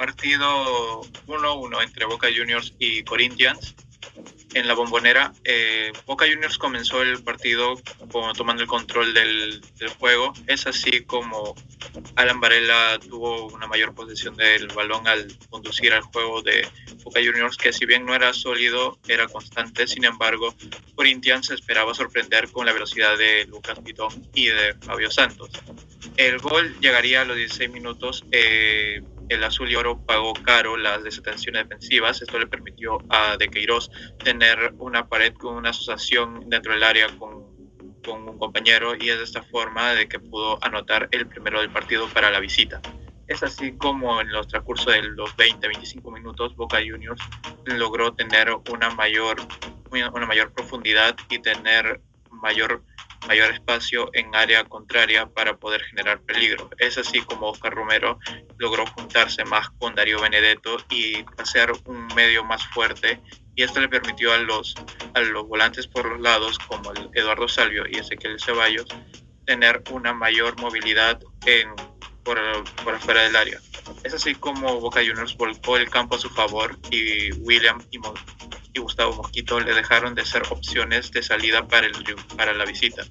partido 1-1 entre Boca Juniors y Corinthians en la bombonera, eh, Boca Juniors comenzó el partido como tomando el control del, juego. Es así como Alan Varela tuvo una mayor posesión del balón al conducir al juego de Boca Juniors, que si bien no era sólido, era constante. Sin embargo, Corinthians esperaba sorprender con la velocidad de Lucas Pitón y de Fabio Santos. El gol llegaría a los 16 minutos. Eh, el azul y oro pagó caro las desatenciones defensivas. Esto le permitió a De Queiroz tener una pared con una asociación dentro del área con, un compañero y es de esta forma de que pudo anotar el primero del partido para la visita. Es así como en los transcurso de los 20-25 minutos Boca Juniors logró tener una mayor, una mayor profundidad y tener mayor mayor espacio en área contraria para poder generar peligro. Es así como Oscar Romero logró juntarse más con Darío Benedetto y hacer un medio más fuerte y esto le permitió a los, a los volantes por los lados como el Eduardo Salvio y Ezequiel Ceballos tener una mayor movilidad en, por, por afuera del área. Es así como Boca Juniors volcó el campo a su favor y William y y Gustavo Mosquito le dejaron de ser opciones de salida para, el, para la visita.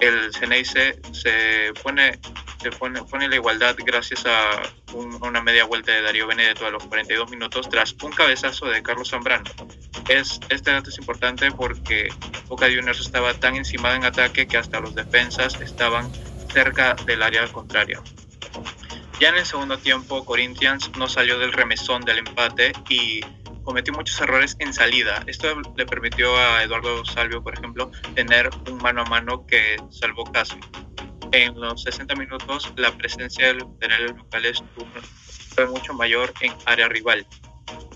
El Ceneice se pone, se pone, pone la igualdad gracias a una media vuelta de Darío Benedetto a los 42 minutos tras un cabezazo de Carlos Zambrano. Es, este dato es importante porque Boca Juniors estaba tan encimada en ataque que hasta los defensas estaban cerca del área contraria. Ya en el segundo tiempo, Corinthians no salió del remesón del empate y cometió muchos errores en salida. Esto le permitió a Eduardo Salvio, por ejemplo, tener un mano a mano que salvó caso. En los 60 minutos, la presencia de los locales fue mucho mayor en área rival.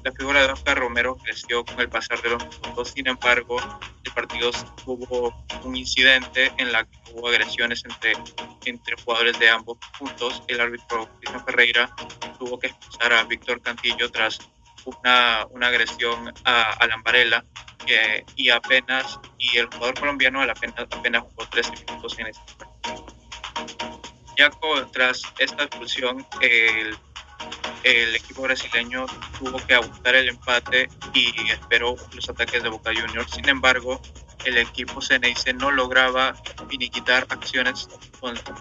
La figura de Oscar Romero creció con el pasar de los minutos, sin embargo, el partido tuvo un incidente en la que hubo agresiones entre, entre jugadores de ambos puntos. El árbitro Cristian Ferreira tuvo que expulsar a Víctor Cantillo tras una, una agresión a, a Lamparella y apenas, y el jugador colombiano apenas, apenas jugó 13 minutos en este partido. Ya tras esta expulsión, el, el equipo brasileño tuvo que ajustar el empate y esperó los ataques de Boca Juniors. Sin embargo, el equipo Ceneice no lograba finiquitar acciones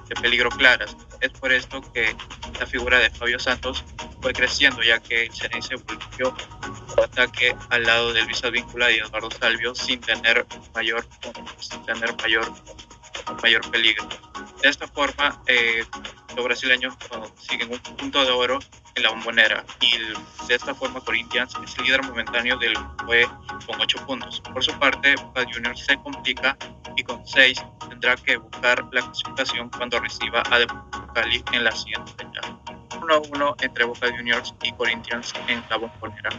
de peligro claras. Es por esto que la figura de Fabio Santos fue creciendo, ya que el Ceneice volvió su ataque al lado de Luis Advíncula y Eduardo Salvio sin tener mayor, sin tener mayor, mayor peligro. De esta forma, eh, los brasileños consiguen un punto de oro en la bombonera y de esta forma Corinthians es el líder momentáneo del fue con 8 puntos. Por su parte, Boca Juniors se complica y con 6 tendrá que buscar la clasificación cuando reciba a Deportivo Cali en la siguiente fecha. 1-1 entre Boca Juniors y Corinthians en la bombonera.